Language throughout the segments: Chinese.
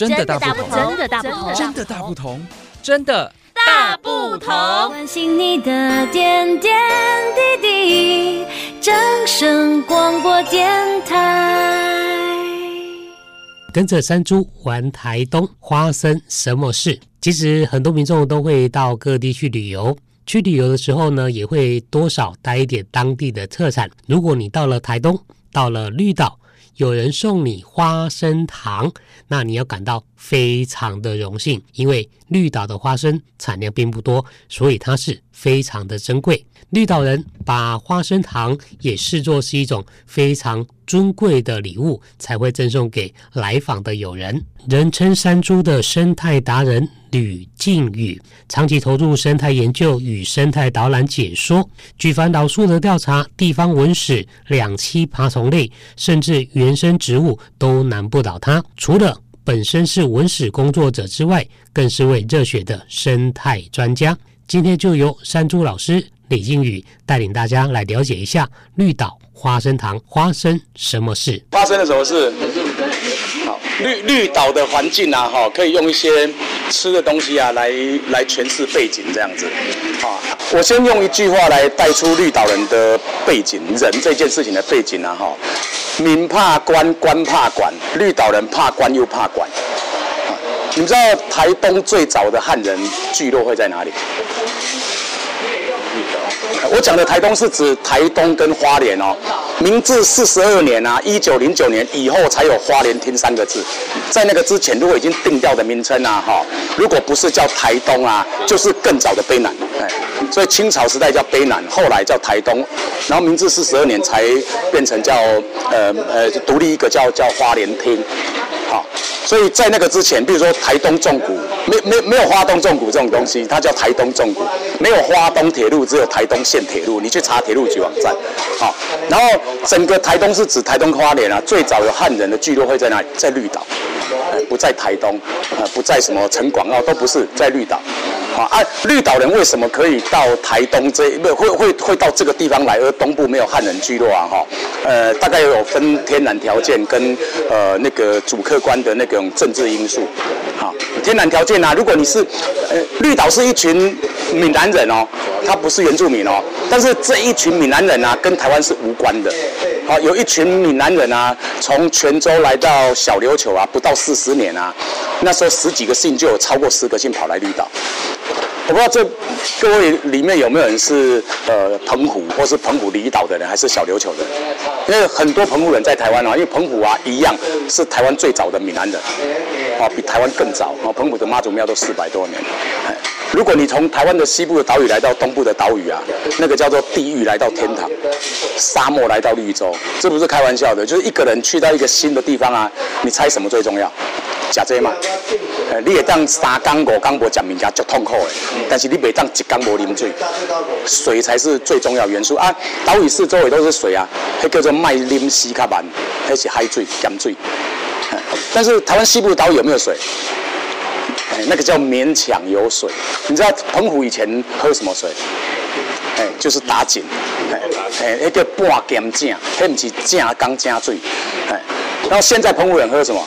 真的大不同，真的大不同，真的大不同，真的大不同。关心你的点点滴滴，掌声广播电台。跟着山猪玩台东花生什么事？其实很多民众都会到各地去旅游，去旅游的时候呢，也会多少带一点当地的特产。如果你到了台东，到了绿岛，有人送你花生糖，那你要感到非常的荣幸，因为绿岛的花生产量并不多，所以它是非常的珍贵。绿岛人把花生糖也视作是一种非常尊贵的礼物，才会赠送给来访的友人。人称山猪的生态达人吕靖宇，长期投入生态研究与生态导览解说，举凡老树的调查、地方文史、两栖爬虫类，甚至原生植物都难不倒他。除了本身是文史工作者之外，更是位热血的生态专家。今天就由山猪老师。李靖宇带领大家来了解一下绿岛花生糖花生什么事？发生了什么事？绿绿岛的环境啊，哈，可以用一些吃的东西啊来来诠释背景，这样子。啊，我先用一句话来带出绿岛人的背景，人这件事情的背景啊，哈，民怕官，官怕管，绿岛人怕官又怕管。你知道台东最早的汉人聚落会在哪里？我讲的台东是指台东跟花莲哦。明治四十二年啊，一九零九年以后才有花莲厅三个字，在那个之前，如果已经定掉的名称啊，哈，如果不是叫台东啊，就是更早的卑南，哎，所以清朝时代叫卑南，后来叫台东，然后明治四十二年才变成叫呃呃独立一个叫叫花莲厅。所以在那个之前，比如说台东重谷，没没没有花东重谷这种东西，它叫台东重谷，没有花东铁路，只有台东线铁路，你去查铁路局网站。好，然后整个台东是指台东花莲啊，最早有汉人的聚落会在哪里？在绿岛，不在台东，呃，不在什么城广澳，都不是在绿岛。啊，绿岛人为什么可以到台东这不会会会到这个地方来，而东部没有汉人聚落啊？哈，呃，大概有分天然条件跟呃那个主客观的那种政治因素。好，天然条件啊，如果你是呃绿岛是一群闽南人哦，他不是原住民哦，但是这一群闽南人啊，跟台湾是无关的。好，有一群闽南人啊，从泉州来到小琉球啊，不到四十年啊，那时候十几个姓就有超过十个姓跑来绿岛。我不知道这各位里面有没有人是呃澎湖或是澎湖离岛的人，还是小琉球的？因为很多澎湖人在台湾啊，因为澎湖啊一样是台湾最早的闽南人，啊比台湾更早啊，澎湖的妈祖庙都四百多年。如果你从台湾的西部的岛屿来到东部的岛屿啊，那个叫做地狱来到天堂，沙漠来到绿洲，这不是开玩笑的，就是一个人去到一个新的地方啊，你猜什么最重要？食这嘛？呃，你也当三缸五缸无食物件足痛苦的，但是你袂当一缸无啉水，水才是最重要元素啊！岛屿四周围都是水啊，那叫做麦啉西卡曼，那是海水咸水。但是台湾西部岛屿有没有水？哎，那个叫勉强有水。你知道澎湖以前喝什么水？哎，就是打井。哎，哎，那个半咸井，那不是正缸正水。哎，然后现在澎湖人喝什么？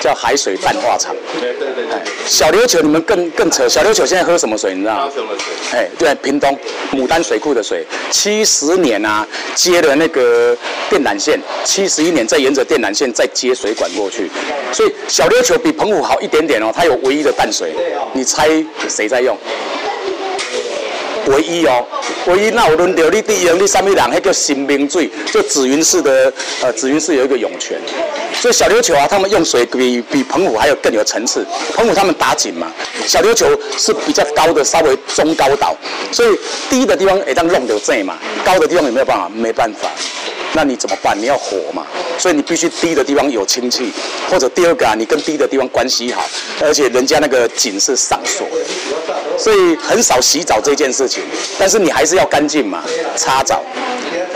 叫海水淡化厂。对对对，对。小琉球你们更更扯，小琉球现在喝什么水？你知道吗？什么水？哎，对，屏东牡丹水库的水，七十年啊，接了那个电缆线，七十一年再沿着电缆线再接水管过去，所以小琉球比澎湖好一点点哦，它有唯一的淡水，你猜谁在用？唯一哦，唯一那我轮流你第一，你什么人？那叫新兵罪，就紫云寺的呃，紫云寺有一个涌泉，所以小琉球啊，他们用水比比澎湖还有更有层次。澎湖他们打井嘛，小琉球是比较高的，稍微中高岛，所以低的地方会当弄到这嘛，高的地方有没有办法？没办法。那你怎么办？你要活嘛，所以你必须低的地方有氢气，或者第二个啊，你跟低的地方关系好，而且人家那个井是上锁的，所以很少洗澡这件事情。但是你还是要干净嘛，擦澡。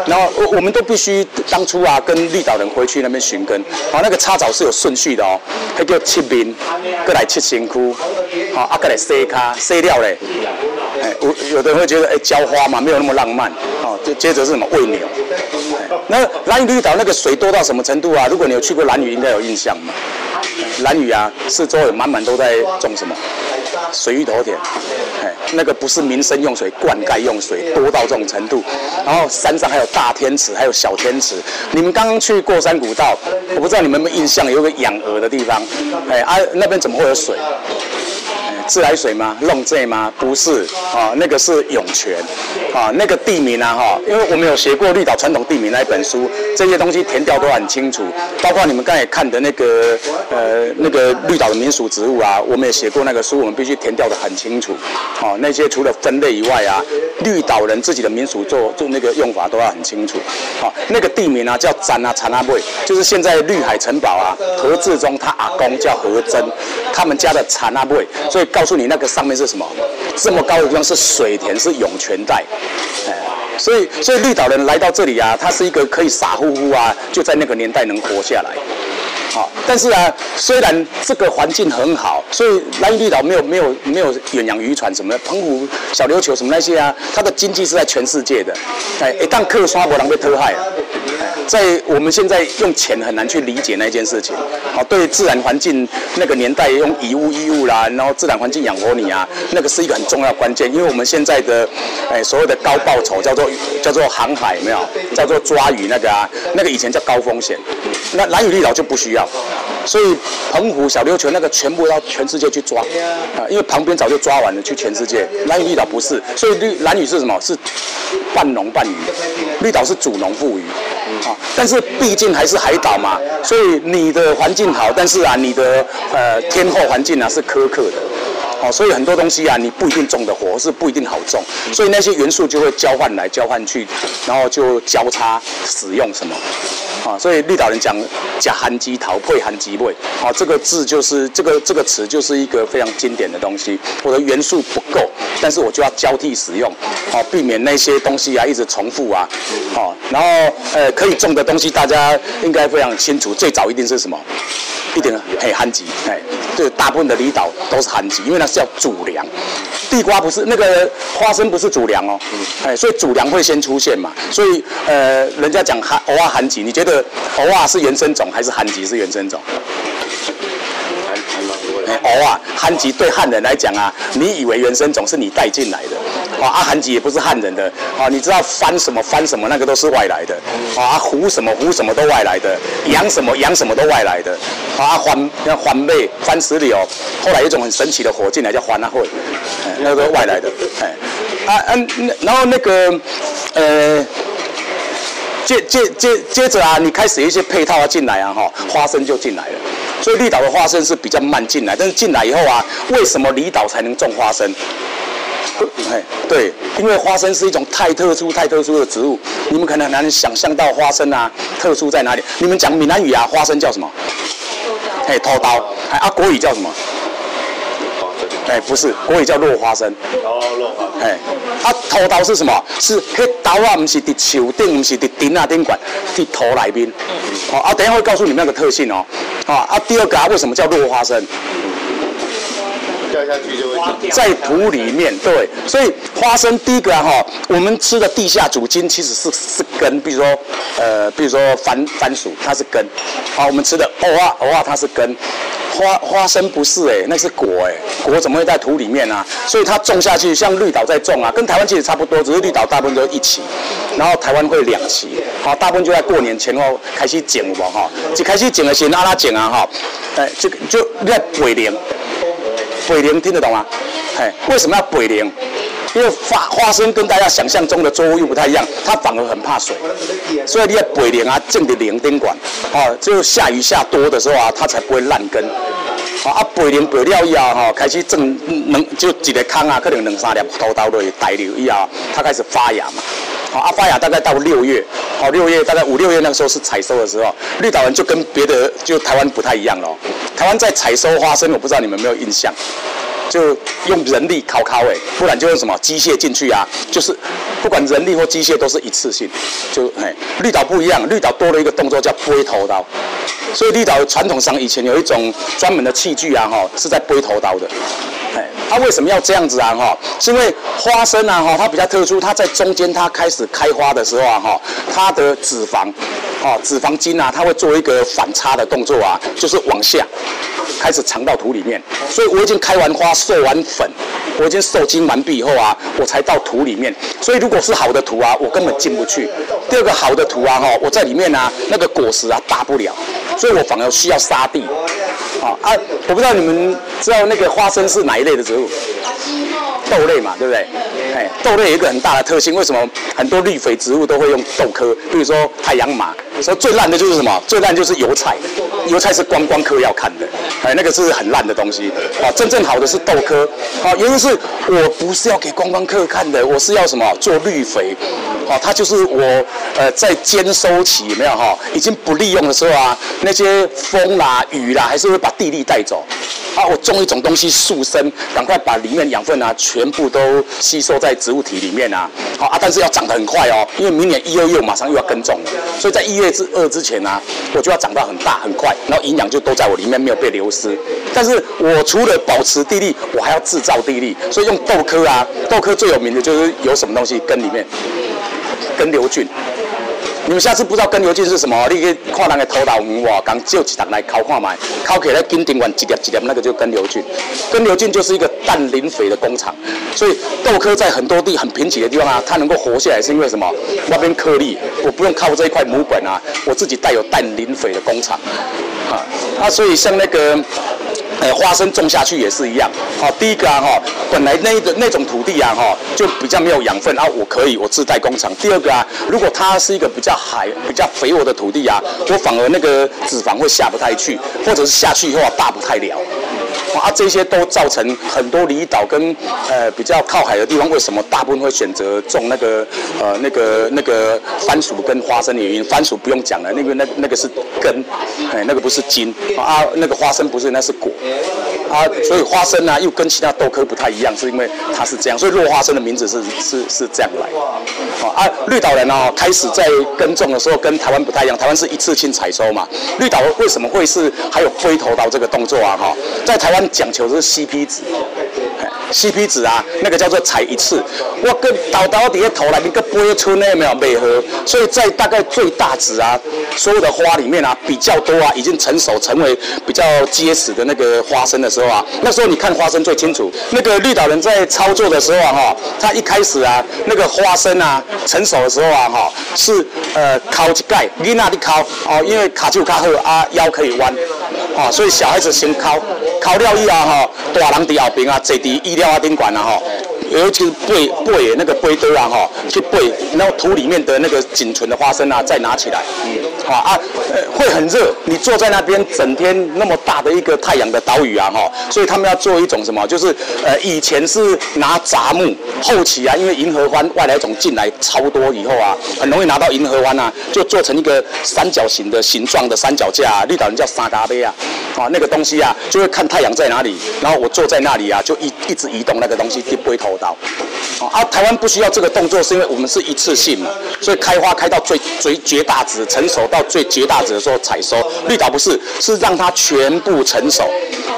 然后我我们都必须当初啊，跟绿岛人回去那边寻根，好，那个擦澡是有顺序的哦，还叫切面，过来切身躯，好，啊，过来洗卡，洗了嘞。哎，有有的人会觉得哎，浇花嘛，没有那么浪漫，哦，就接着是什么喂牛。那兰屿绿岛那个水多到什么程度啊？如果你有去过兰屿，应该有印象嘛。兰屿啊，四周有满满都在种什么？水芋头田，哎，那个不是民生用水，灌溉用水多到这种程度。然后山上还有大天池，还有小天池。你们刚刚去过山古道，我不知道你们有没有印象，有个养鹅的地方，哎啊，那边怎么会有水？自来水吗？弄这吗？不是啊，那个是涌泉啊，那个地名啊哈，因为我们有学过绿岛传统地名那一本书，这些东西填掉都很清楚，包括你们刚才看的那个呃那个绿岛的民俗植物啊，我们也写过那个书，我们必须填掉的很清楚。哦，那些除了分类以外啊，绿岛人自己的民俗做做那个用法都要很清楚。好，那个地名啊叫詹啊查那贝，就是现在绿海城堡啊，何志忠他阿公叫何真，他们家的查那贝，所以。告诉你那个上面是什么？这么高的地方是水田，是涌泉带，哎，所以所以绿岛人来到这里啊，他是一个可以傻乎乎啊，就在那个年代能活下来，好，但是啊，虽然这个环境很好，所以兰屿绿岛没有没有没有远洋渔船什么的，澎湖小琉球什么那些啊，它的经济是在全世界的，哎，一旦客刷不能被偷害啊。在我们现在用钱很难去理解那件事情，好，对自然环境那个年代用以物易物啦，然后自然环境养活你啊，那个是一个很重要关键，因为我们现在的哎所谓的高报酬叫做叫做航海没有，叫做抓鱼那个啊，那个以前叫高风险，那兰屿绿岛就不需要，所以澎湖小琉球那个全部要全世界去抓啊，因为旁边早就抓完了，去全世界，蓝屿绿岛不是，所以绿蓝屿是什么？是半农半渔，绿岛是主农副渔。啊，但是毕竟还是海岛嘛，所以你的环境好，但是啊，你的呃天候环境啊是苛刻的，哦，所以很多东西啊，你不一定种得活，是不一定好种，所以那些元素就会交换来交换去，然后就交叉使用什么。啊，所以绿岛人讲假含鸡桃配含鸡味，啊，这个字就是这个这个词就是一个非常经典的东西。我的元素不够，但是我就要交替使用，啊，避免那些东西啊一直重复啊，啊，然后呃可以种的东西大家应该非常清楚，最早一定是什么？一定嘿旱季，哎，对，大部分的离岛都是旱季，因为那是叫主粮。地瓜不是那个花生不是主粮哦，哎，所以主粮会先出现嘛，所以呃，人家讲韩偶尔韩吉，你觉得偶尔是原生种还是韩吉是原生种？偶尔寒极对汉人来讲啊，你以为原生种是你带进来的。啊，阿寒吉也不是汉人的，啊，你知道翻什么翻什么那个都是外来的，啊，胡什么胡什么都外来的，洋什么洋什么都外来的，啊，番像番妹番石榴，后来有一种很神奇的火进来叫番阿会，那个外来的，哎，啊嗯，然后那个呃，接接接接着啊，你开始一些配套啊进来啊，哈，花生就进来了，所以绿岛的花生是比较慢进来，但是进来以后啊，为什么离岛才能种花生？哎，对，因为花生是一种太特殊、太特殊的植物，你们可能很难想象到花生啊特殊在哪里。你们讲闽南语啊，花生叫什么？哎，偷刀。哎，啊，国语叫什么？哎，不是，国语叫落花生。哦，落花生。哎，啊，土豆是什么？是迄豆啊，不是在树顶，不是在顶啊顶管，在土里面。好，啊，等一下会告诉你们那个特性哦。啊，啊，第二个啊，为什么叫落花生？在土里面，对，所以花生第一个哈、啊，我们吃的地下主筋其实是是根，比如说呃，比如说番番薯，它是根，好，我们吃的蚵仔蚵仔它是根，花花生不是哎、那是果哎、果怎么会在土里面啊？所以它种下去，像绿岛在种啊，跟台湾其实差不多，只是绿岛大部分都一起，然后台湾会两期，好，大部分就在过年前后开始种吧哈，就开始种的时候，阿拉剪啊哈，哎，就就在尾年。北灵听得懂吗？哎，为什么要北灵？因为花花生跟大家想象中的作物又不太一样，它反而很怕水，所以你要北灵啊，种的零丁管，哦，就下雨下多的时候啊，它才不会烂根。啊，北灵北料以后哈，开始种能就一个坑啊，可能两三粒土豆落去带流以后，它开始发芽嘛。好，阿发芽大概到六月，好六月大概五六月那个时候是采收的时候，绿岛人就跟别的就台湾不太一样喽。台湾在采收花生，我不知道你们有没有印象，就用人力烤烤诶，不然就用什么机械进去啊，就是不管人力或机械都是一次性，就哎，绿岛不一样，绿岛多了一个动作叫背头刀，所以绿岛传统上以前有一种专门的器具啊，哈，是在背头刀的。它为什么要这样子啊？哈，是因为花生啊，哈，它比较特殊，它在中间它开始开花的时候啊，哈，它的脂肪哦，脂肪筋啊，它会做一个反差的动作啊，就是往下开始藏到土里面。所以我已经开完花、授完粉，我已经受精完毕以后啊，我才到土里面。所以如果是好的土啊，我根本进不去。第二个好的土啊，哈，我在里面啊，那个果实啊大不了，所以我反而需要沙地。啊啊，我不知道你们知道那个花生是哪一类的植物？豆类嘛，对不对？哎，豆类有一个很大的特性，为什么很多绿肥植物都会用豆科？比如说太阳马，说最烂的就是什么？最烂就是油菜，油菜是观光客要看的，哎，那个是很烂的东西。啊，真正好的是豆科。啊，原因是我不是要给观光客看的，我是要什么？做绿肥。哦，它就是我呃在兼收期有没有哈，已经不利用的时候啊，那些风啦、雨啦，还是会把地力带走。啊，我种一种东西速生，赶快把里面养分啊全部都吸收在植物体里面啊。好啊，但是要长得很快哦，因为明年一、二月马上又要耕种了，所以在一月之二之前啊，我就要长到很大很快，然后营养就都在我里面没有被流失。但是我除了保持地力，我还要制造地力，所以用豆科啊，豆科最有名的就是有什么东西根里面。根瘤菌，你们下次不知道根瘤菌是什么，你可以看人的头脑红哇，刚就几档来烤看买，烤起来金顶管几粒几粒，那个就根瘤菌。根瘤菌就是一个氮磷肥的工厂，所以豆科在很多地很贫瘠的地方啊，它能够活下来是因为什么？那边颗粒，我不用靠这一块母本啊，我自己带有氮磷肥的工厂，啊，啊，所以像那个。呃，花生种下去也是一样。好，第一个啊，哈，本来那个那种土地啊，哈，就比较没有养分啊，我可以我自带工厂。第二个啊，如果它是一个比较海、比较肥沃的土地啊，我反而那个脂肪会下不太去，或者是下去以后啊，大不太了。啊，这些都造成很多离岛跟呃比较靠海的地方，为什么大部分会选择种那个呃那个那个番薯跟花生的原因？番薯不用讲了，那个那那个是根，哎，那个不是茎啊，那个花生不是，那是果啊，所以花生呢、啊、又跟其他豆科不太一样，是因为它是这样，所以落花生的名字是是是这样来的。啊，绿岛人啊开始在耕种的时候跟台湾不太一样，台湾是一次性采收嘛，绿岛为什么会是还有灰头刀这个动作啊？哈，在台湾。讲求的是 CP 值，CP 值啊，那个叫做采一次。我跟倒倒底下头来，一个八寸的没有美合，所以在大概最大值啊，所有的花里面啊比较多啊，已经成熟成为比较结实的那个花生的时候啊，那时候你看花生最清楚。那个绿岛人在操作的时候啊，哈，他一开始啊，那个花生啊成熟的时候啊，哈，是呃靠一盖，你那里靠哦，因为卡住卡后啊腰可以弯。啊，所以小孩子先烤，烤掉以后哈，大人在后边啊，坐在医疗啊宾馆啊哈，尤其是背背那个背堆啊哈，去背，然后土里面的那个仅存的花生啊，再拿起来，嗯，好啊，呃，会很热，你坐在那边整天那么大的一个太阳的岛屿啊哈，所以他们要做一种什么，就是呃以前是拿杂木，后期啊，因为银河湾外来种进来超多以后啊，很容易拿到银河湾啊，就做成一个三角形的形状的三脚架，绿岛人叫沙嘎杯啊。啊，那个东西啊，就会看太阳在哪里，然后我坐在那里啊，就一一直移动那个东西，去背头刀。啊，台湾不需要这个动作，是因为我们是一次性嘛，所以开花开到最最绝大值，成熟到最绝大值的时候采收。绿岛不是，是让它全部成熟，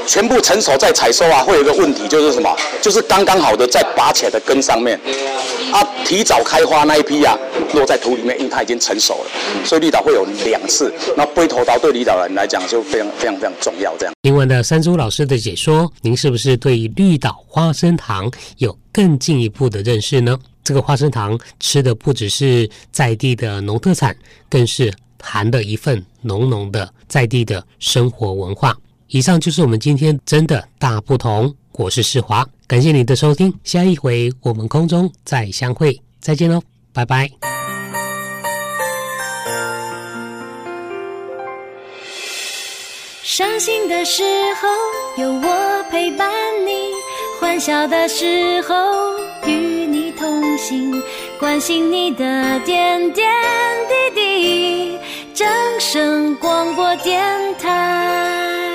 全部成熟再采收啊，会有一个问题就是什么？就是刚刚好的在拔起来的根上面，啊，提早开花那一批啊，落在土里面，因为它已经成熟了，所以绿岛会有两次。那背头刀对离岛人来讲就非常非常非常重要。这样，听完了山猪老师的解说，您是不是对绿岛花生糖有更进一步的认识呢？这个花生糖吃的不只是在地的农特产，更是含了一份浓浓的在地的生活文化。以上就是我们今天真的大不同。我是世华，感谢你的收听，下一回我们空中再相会，再见喽，拜拜。伤心的时候有我陪伴你，欢笑的时候与你同行，关心你的点点滴滴。正声广播电台。